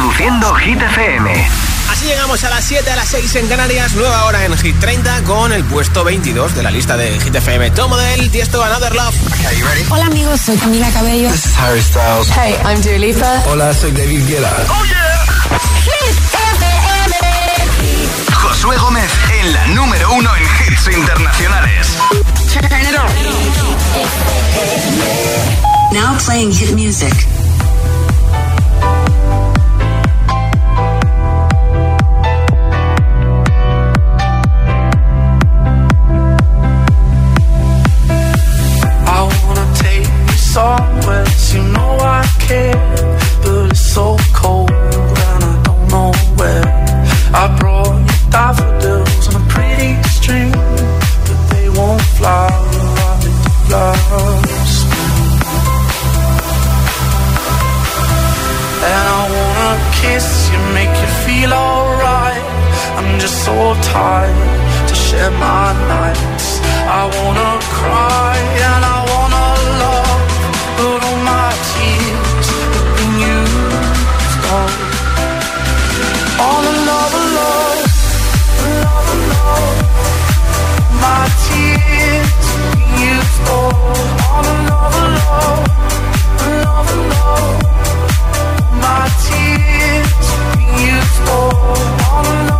Reproduciendo Hit FM. Así llegamos a las 7, a las 6 en Canarias, nueva hora en Hit 30 con el puesto 22 de la lista de Hit FM. Tomo del Tiesto Another Love. Hola amigos, soy Camila Cabello. This is Harry Styles. Hey, I'm Dua Lipa. Hola, soy David Guetta. Oh yeah. Hit FM. Josué Gómez en la número uno en hits internacionales. Turn it on. Now playing hit music. Just so tired to share my nights. I wanna cry and I wanna love, but all my tears have been used up. All love, love. All love, love. My tears have been used up. All love, love. Love, love. My tears have been used up another love,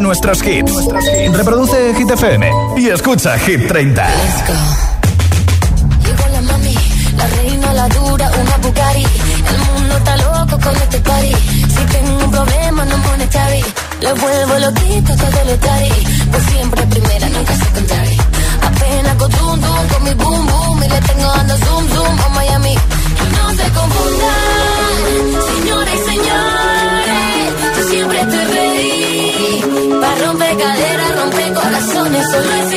ponga nuestros hits. Reproduce Hit FM y escucha Hit 30. Llegó la mami, la reina, la dura, una Bugatti. El mundo está loco con este party. Si tengo un problema, no monetary. Le vuelvo loquito todo lo tari. Pues siempre primera, nunca secondary. Apenas con zoom, zoom, con mi boom, boom. Y le tengo dando zoom, zoom a Miami. No se confundan, señores y señores. So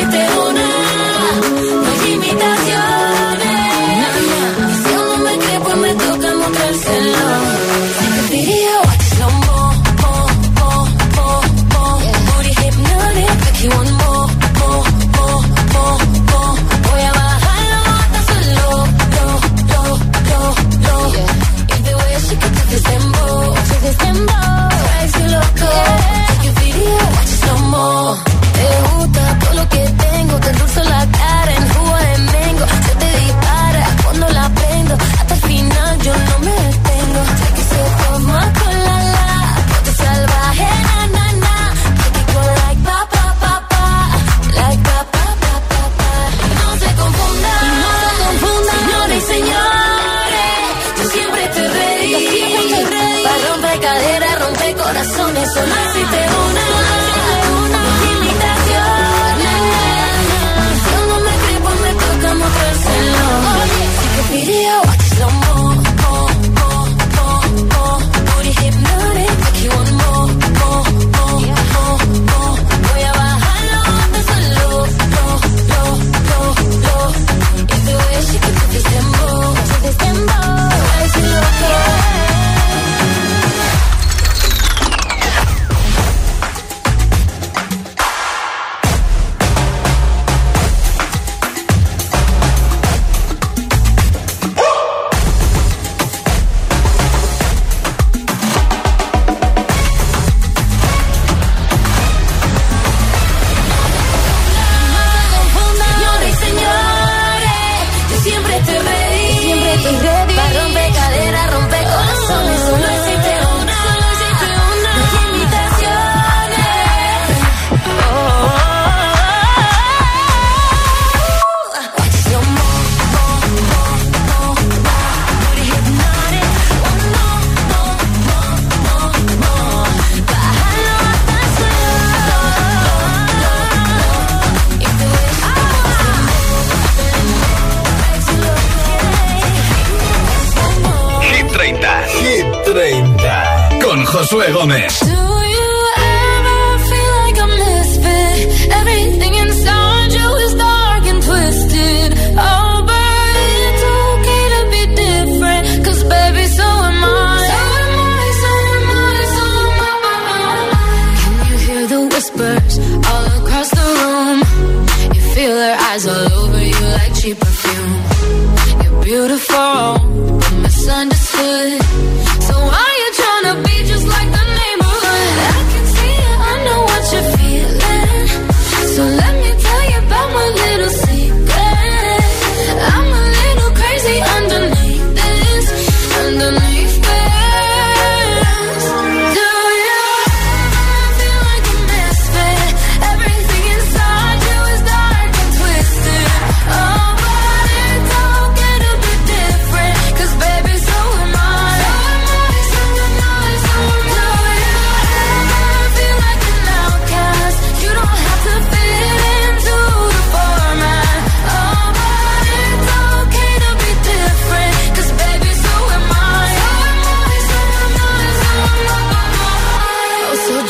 Gómez.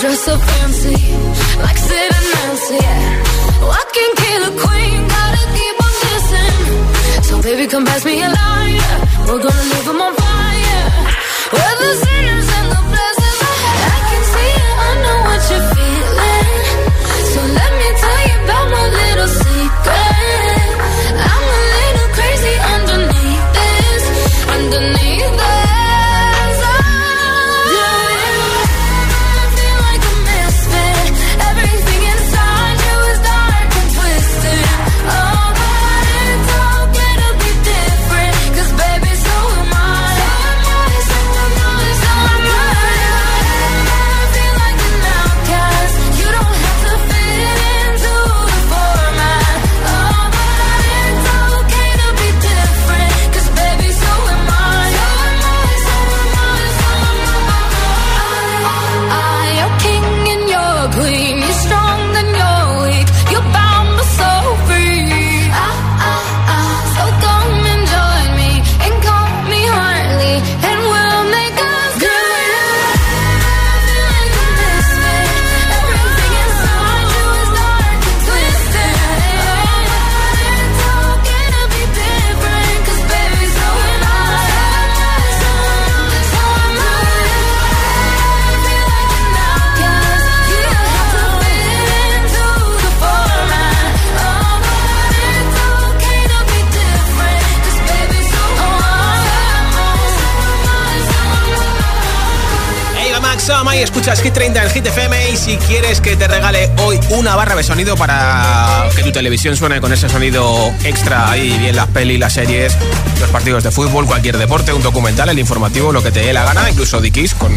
Dress so fancy, like Sid and Nancy. Yeah. I can kill a queen, gotta keep on kissing. So baby, come pass me a line. We're gonna leave on fire. We're the sinners escuchas Hit 30 en Hit FM y si quieres que te regale hoy una barra de sonido para que tu televisión suene con ese sonido extra ahí, bien las pelis, las series, los partidos de fútbol, cualquier deporte, un documental, el informativo, lo que te dé la gana, incluso Dickies con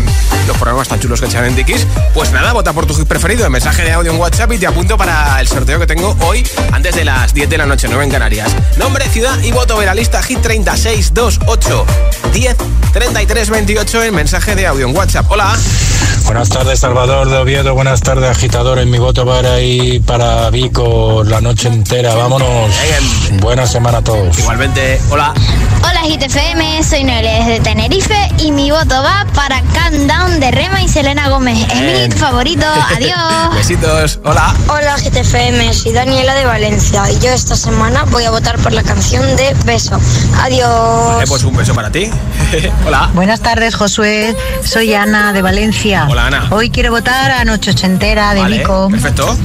los programas tan chulos que echan en Dickies, pues nada, vota por tu hit preferido en mensaje de audio en WhatsApp y te apunto para el sorteo que tengo hoy antes de las 10 de la noche, 9 en Canarias. Nombre, ciudad y voto de la lista Hit 30 628 10 33 28 en mensaje de audio en WhatsApp. Hola. Buenas tardes, Salvador de Oviedo. Buenas tardes, agitador. En mi voto para ir para Vico la noche entera. Vámonos. Buena semana a todos. Igualmente, hola. Hola GTFM, soy Noelia desde Tenerife y mi voto va para Countdown de Rema y Selena Gómez. Es mi hit favorito. Adiós. Besitos, hola. Hola GTFM, soy Daniela de Valencia y yo esta semana voy a votar por la canción de Beso. Adiós. Vale, pues un beso para ti. hola. Buenas tardes, Josué. Soy Ana de Valencia. Hola, Ana. Hoy quiero votar a Noche Ochentera de Vale, Vico. Perfecto.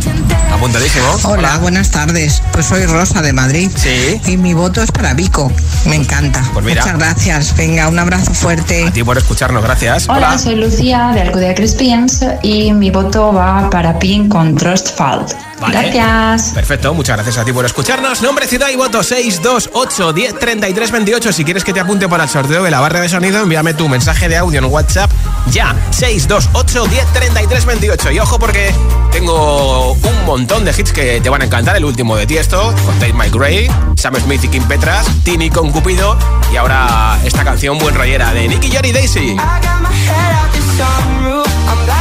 Apuntadísimo. Hola, buenas tardes. Pues soy Rosa de Madrid. Sí. Y mi voto es para Vico. Me encanta. Pues mira. Muchas gracias. Venga, un abrazo fuerte. A ti por escucharnos, gracias. Hola, soy Lucía de Alcudia Crispians y mi voto va para Pink con Trust Fall. Vale. Gracias. Perfecto, muchas gracias a ti por escucharnos. Nombre, ciudad y voto 628 10 33 28. Si quieres que te apunte para el sorteo de la barra de sonido, envíame tu mensaje de audio en WhatsApp ya. 628 10 33 28. Y ojo porque tengo un montón de hits que te van a encantar. El último de Tiesto, con Tate My Gray, Sam Smith y Kim Petras, Tini con Cupido y ahora esta canción buen rollera de Nicky Johnny Daisy. Pretty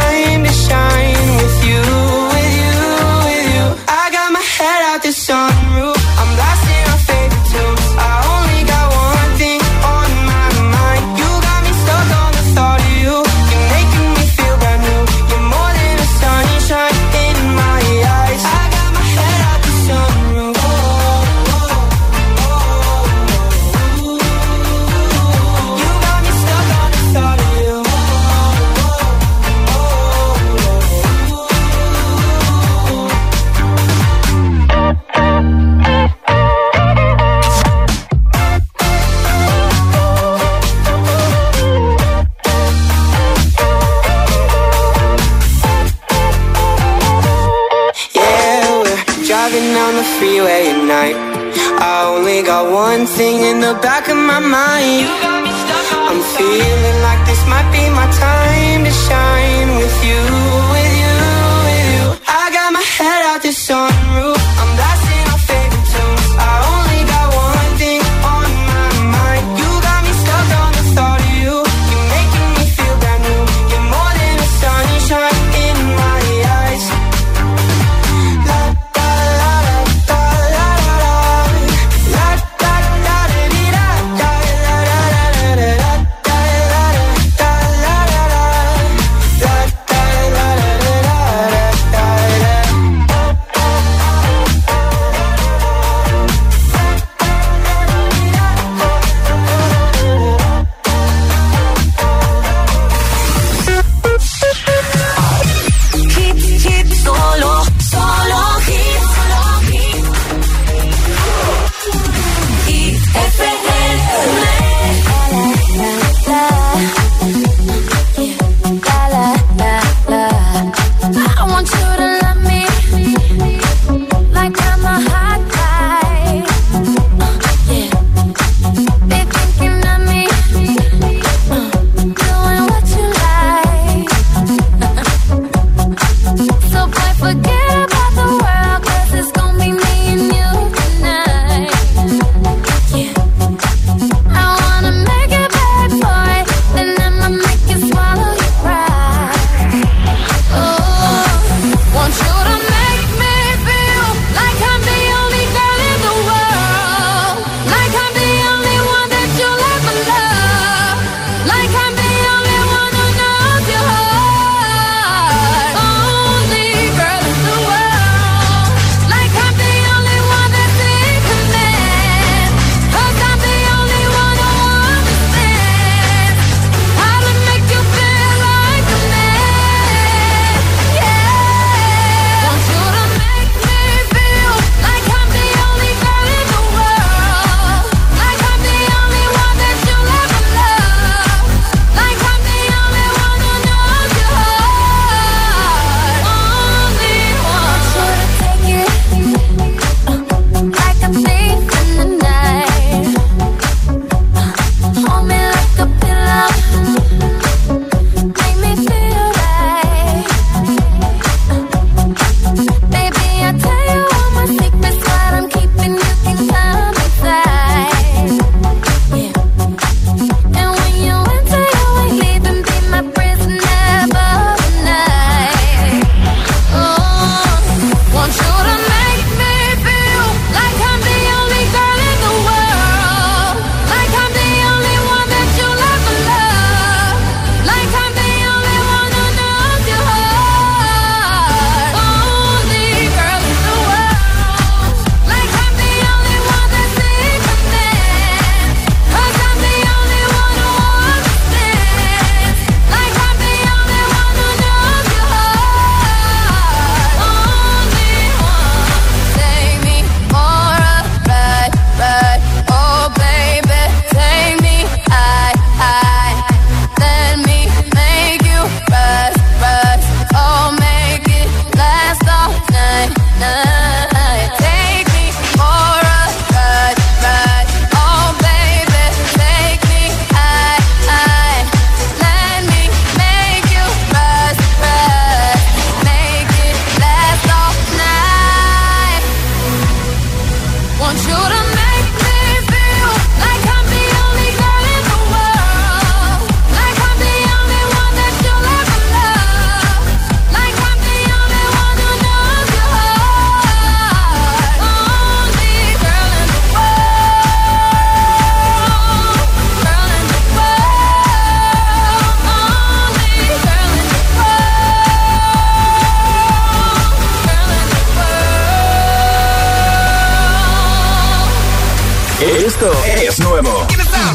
Esto es nuevo.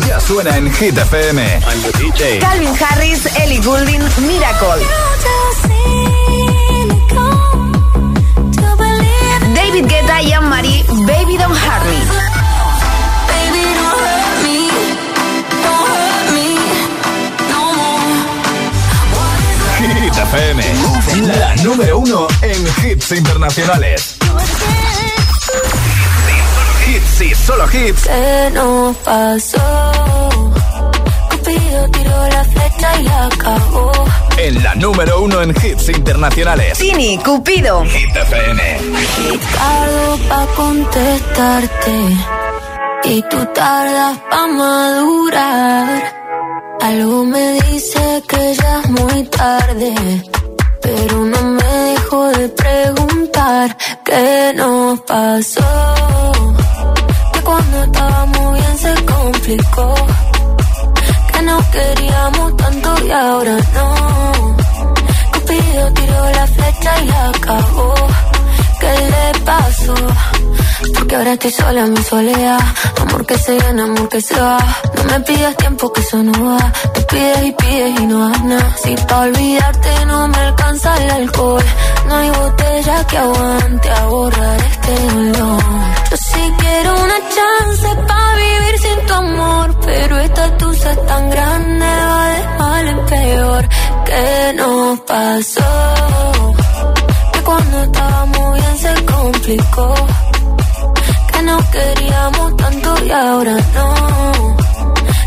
Ya suena en Hit FM. Calvin Harris, Ellie Goulding, Miracle. David Guetta y Anne-Marie, Baby Don't Hurt Me. Hit FM, la número uno en hits internacionales. Y solo hits. ¿Qué nos pasó? Cupido tiró la flecha y la acabó. En la número uno en hits internacionales. Tini, Cupido. Hit FM. Tardo pa' contestarte y tú tardas pa' madurar. Algo me dice que ya es muy tarde, pero no me dejo de preguntar qué nos pasó. Complicó, que nos queríamos tanto y ahora no. Cupido tiró la flecha y la acabó. ¿Qué le pasó? Porque ahora estoy sola en mi soledad. Amor que se gana, amor que se va. No me pidas tiempo que eso no va. Te pides y pides y no das nada. Si pa' olvidarte no me alcanza el alcohol. No hay botella que aguante a borrar este dolor. Quiero una chance pa' vivir sin tu amor. Pero esta tusa es tan grande, va de mal en peor. ¿Qué nos pasó? Que cuando estábamos bien se complicó que nos queríamos tanto y ahora no.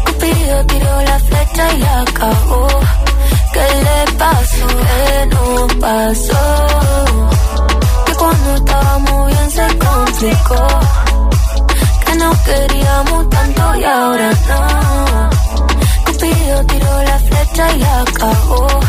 Cupido tiró la flecha y la acabó. ¿Qué le pasó? ¿Qué nos pasó? Que cuando estábamos bien se complicó. Nos queríamos tanto y ahora no. Cupido tiró la flecha y la acabó.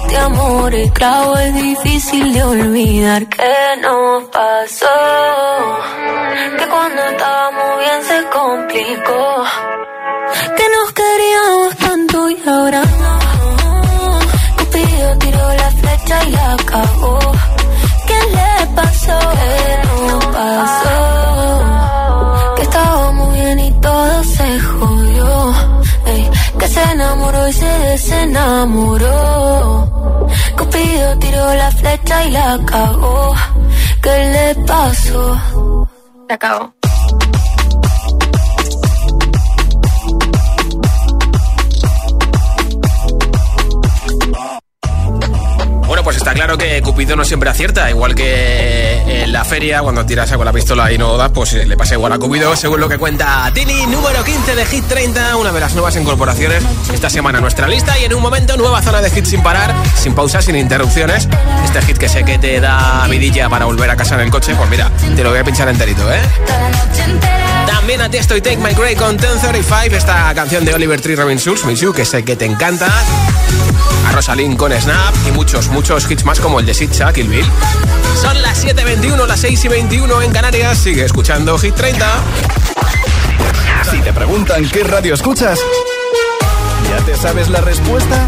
este amor es clavo, es difícil de olvidar. ¿Qué nos pasó? Que cuando estábamos bien se complicó. Que nos queríamos tanto y ahora no. Cupido tiró la flecha y acabó. ¿Qué le pasó? ¿Qué se desenamoró. Cupido tiró la flecha y la cagó. ¿Qué le pasó? Se acabó. Bueno, pues está claro que Cupido no siempre acierta, igual que en la feria, cuando tiras con la pistola y no das, pues le pasa igual a Cupido, según lo que cuenta Tini, número 15 de Hit 30, una de las nuevas incorporaciones esta semana a nuestra lista y en un momento nueva zona de hit sin parar, sin pausas, sin interrupciones. Este hit que sé que te da vidilla para volver a casa en el coche, pues mira, te lo voy a pinchar enterito, ¿eh? También a ti estoy Take My Grey con 1035, esta canción de Oliver Tree Robin Schulz, que sé que te encanta. Rosalind con Snap y muchos, muchos hits más como el de Sitcha, Kill Bill. Son las 7.21, las 6.21 en Canarias. Sigue escuchando Hit 30. Si te preguntan qué radio escuchas, ¿ya te sabes la respuesta?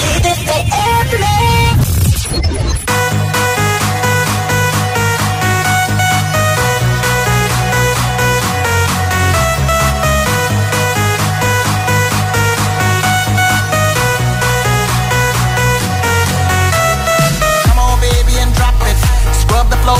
Come on,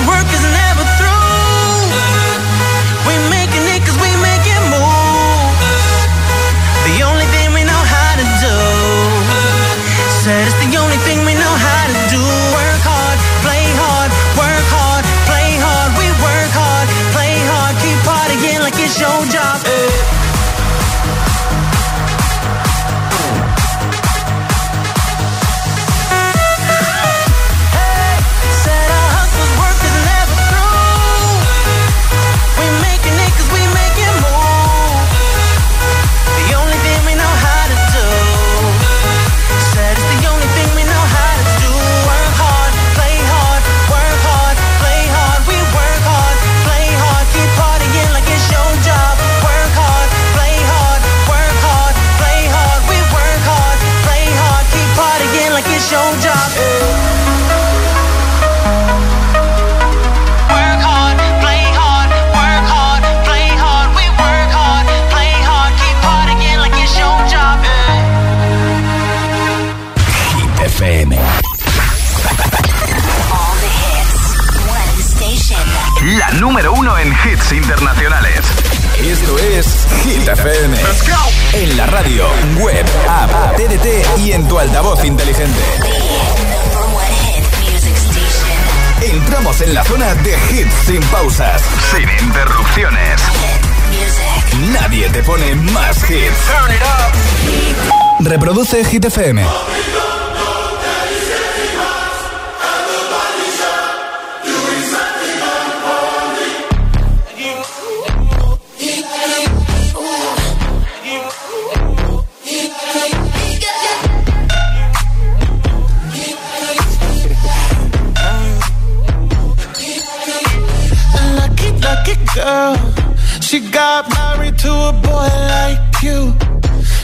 Work is never Reproduce Hit FM. Girl. She got married to a boy like you.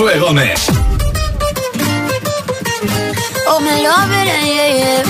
Josué Gómez. Oh, me love yeah, yeah.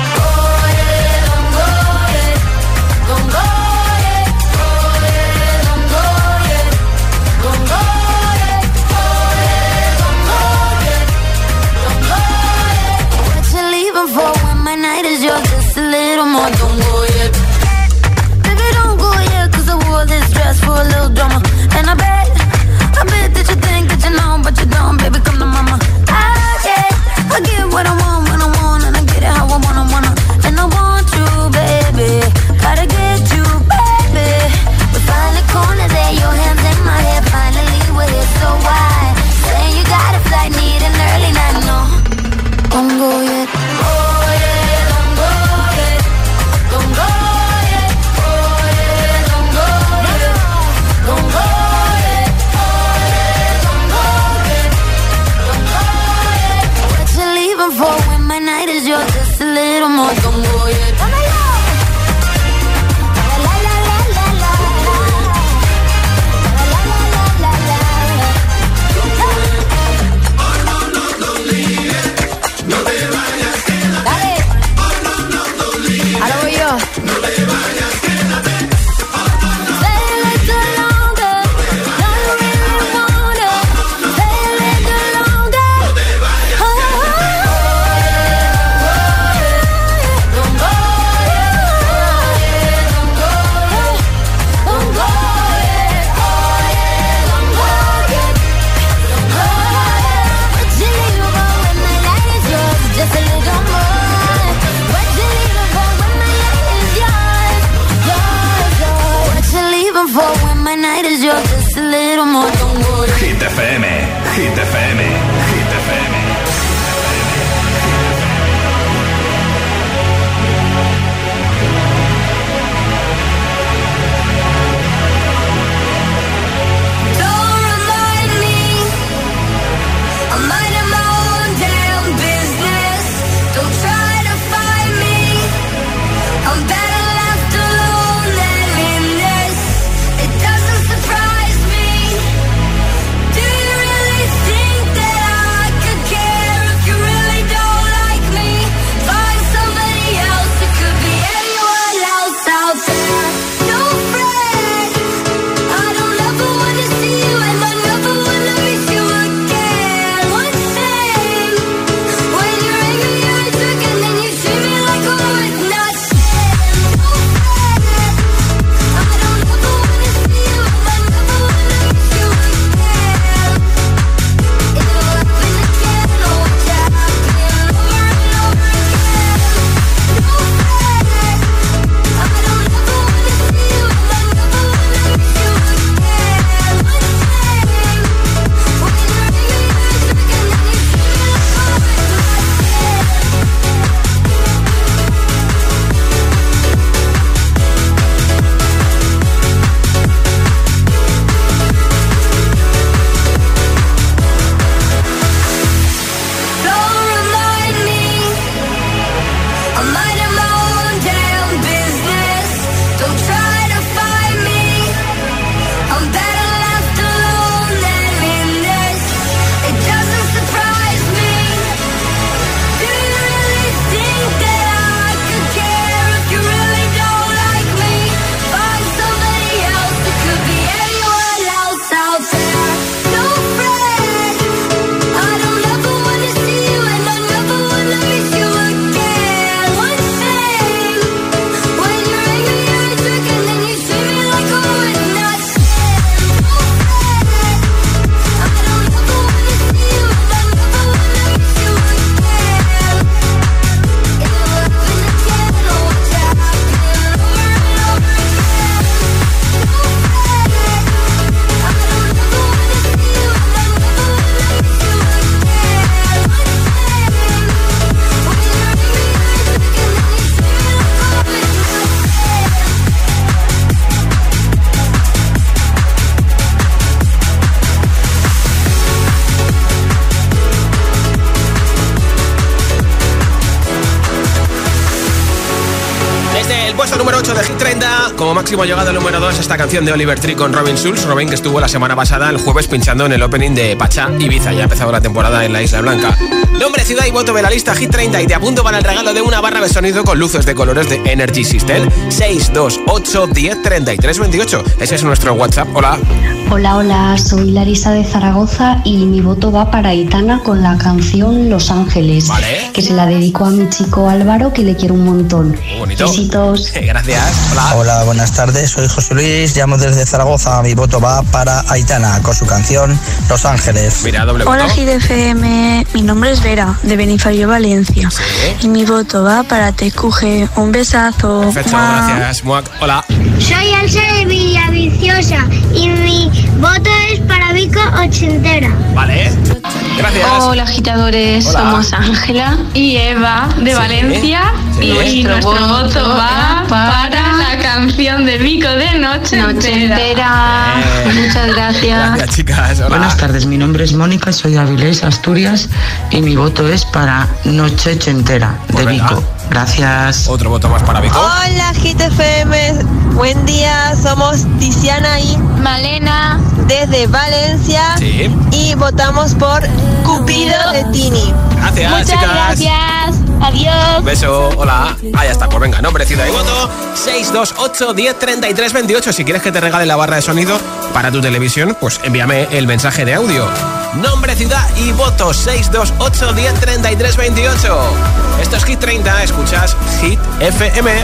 Máximo llegado número 2 esta canción de Oliver Tree con Robin Schulz. Robin que estuvo la semana pasada, el jueves, pinchando en el opening de Pacha Ibiza. Ya ha empezado la temporada en la Isla Blanca. Nombre, ciudad y voto de la lista Hit 30. Y te apunto para el regalo de una barra de sonido con luces de colores de Energy System. 628 10 33 28. Ese es nuestro WhatsApp. Hola. Hola, hola. Soy Larisa de Zaragoza y mi voto va para Itana con la canción Los Ángeles. Que se la dedico a mi chico Álvaro, que le quiero un montón. bonito. Besitos. Gracias. Hola. Hola, buenas tardes. Soy José Luis. Llamo desde Zaragoza. Mi voto va para Aitana con su canción Los Ángeles. Mira, doble Hola GDFM, mi nombre es Vera, de Benifario, Valencia. Y mi voto va para TQG. Un besazo. Perfecto, Mua. gracias. Hola. Soy Elsa de Villaviciosa y mi voto es para Vico Ochentera. Vale. Gracias. Hola agitadores, Hola. somos Ángela y Eva de Sí. Valencia Sí. y Nuestro nuestro voto voto va para la canción de Vico de Noche, Noche entera. Eh. Muchas gracias. Gracias, chicas. Hola. Buenas tardes, mi nombre es Mónica, soy de Avilés, Asturias y mi voto es para Noche Entera de Vico. Gracias. Otro voto más para Vico. Hola GTFM, buen día, somos Tiziana y Malena desde Valencia Sí. y votamos por Cupido de Tini. Gracias, Muchas chicas. gracias, adiós. Beso, hola. Ah, ya está, pues venga, nombre, ciudad y voto. 628 10 33 28. Si quieres que te regale la barra de sonido para tu televisión, pues envíame el mensaje de audio. Nombre, ciudad y voto. 628 10 33 28. Esto es Hit 30, escuchas Hit FM. I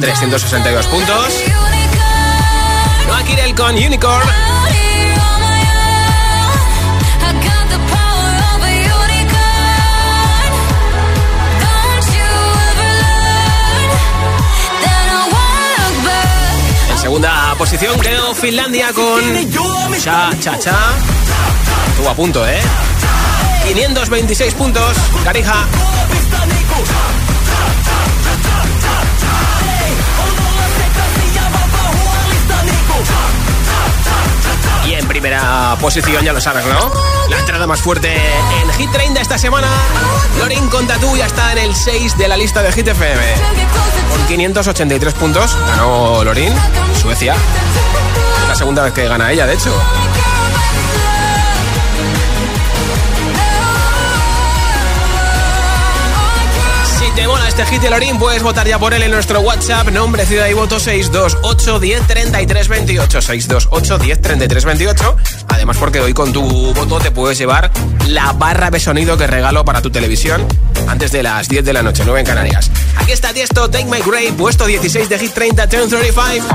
362 puntos. Noah Kirel con Unicorn. En segunda posición creo Finlandia con Cha Cha Cha. Estuvo a punto, ¿eh? 526 puntos. Carija. Posición, ya lo sabes, ¿no? La entrada más fuerte en Hit 30 esta semana. Lorin con Tatu ya está en el 6 de la lista de Hit FM. Con 583 puntos ganó Lorin, Suecia. La segunda vez que gana ella, de hecho. Te mola este hit de Lorín, puedes votar ya por él en nuestro WhatsApp. Nombre, ciudad y voto 628 10 33 28. 628 10 33 28. Además, porque hoy con tu voto te puedes llevar la barra de sonido que regalo para tu televisión antes de las 10 de la noche, 9 en Canarias. Aquí está Tiesto, Take My Grave, puesto 16 de Hit 30, Turn 35.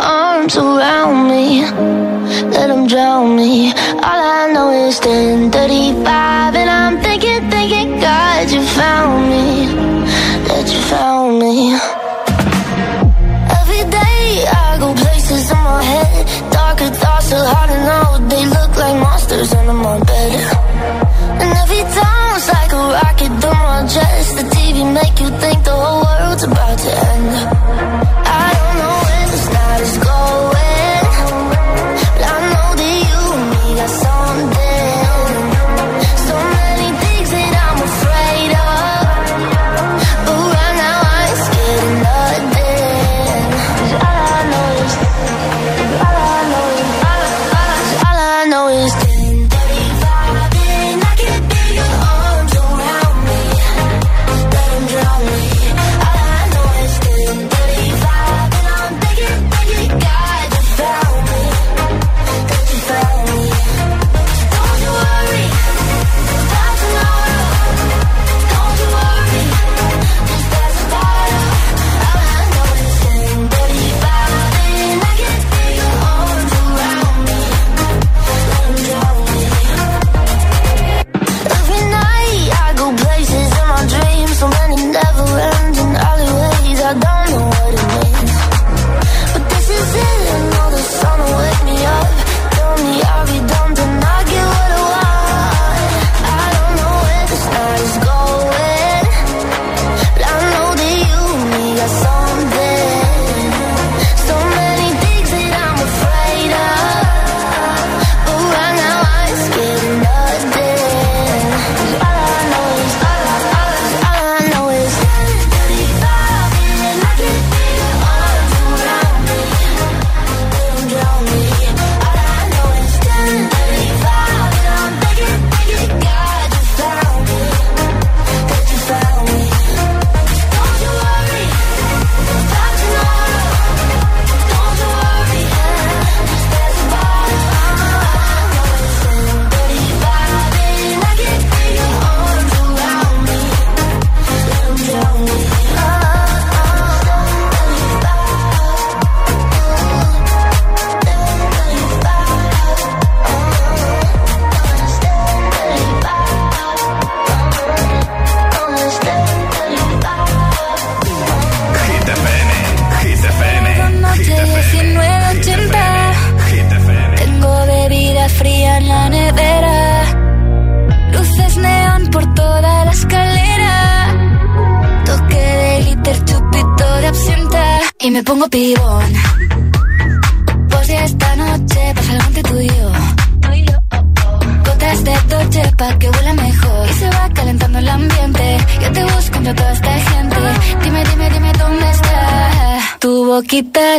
arms around me, let them drown me. All I know is 10:35, and I'm thinking, thinking, God, you found me, that you found me. Darker thoughts are hard to know. They look like monsters under my bed, and every time it's like a rocket through my chest. The TV make you think the whole world's about to end. I don't know when this night is going.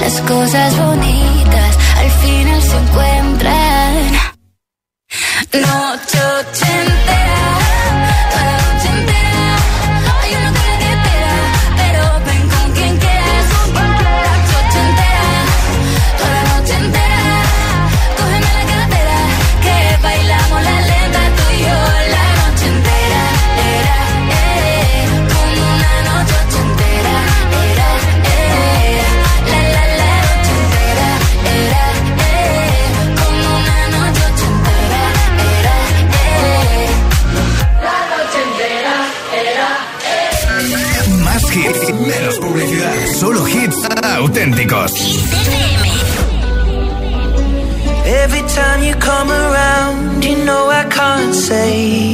las cosas bonitas al final se encuentran. No te auténticos. Every time you come around, you know I can't say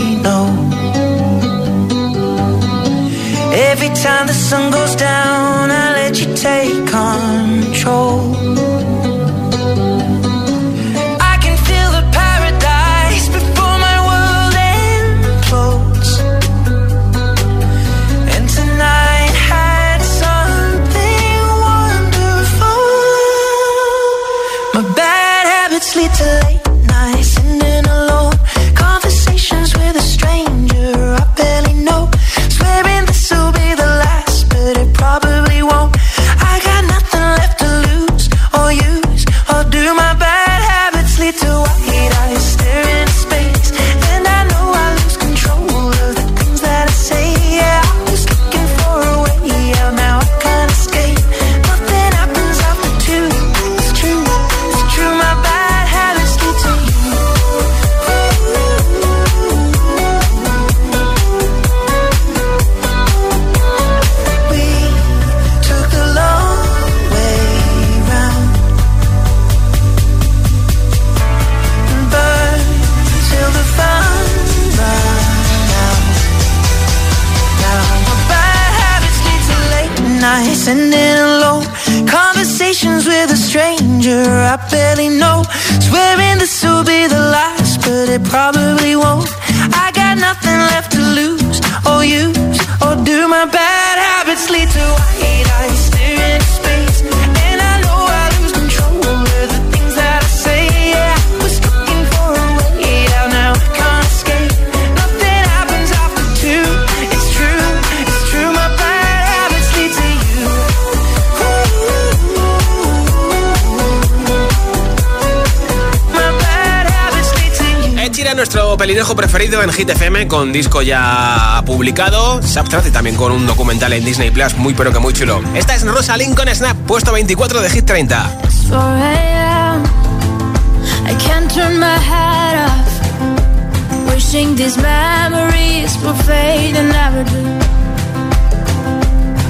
Melinejo preferido en Hit FM con disco ya publicado, Subtract y también con un documental en Disney Plus muy pero que muy chulo. Esta es Rosa Lincoln Snap, puesto 24 de Hit 30.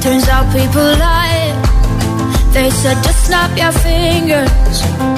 Turns out people lie. They said just snap your fingers.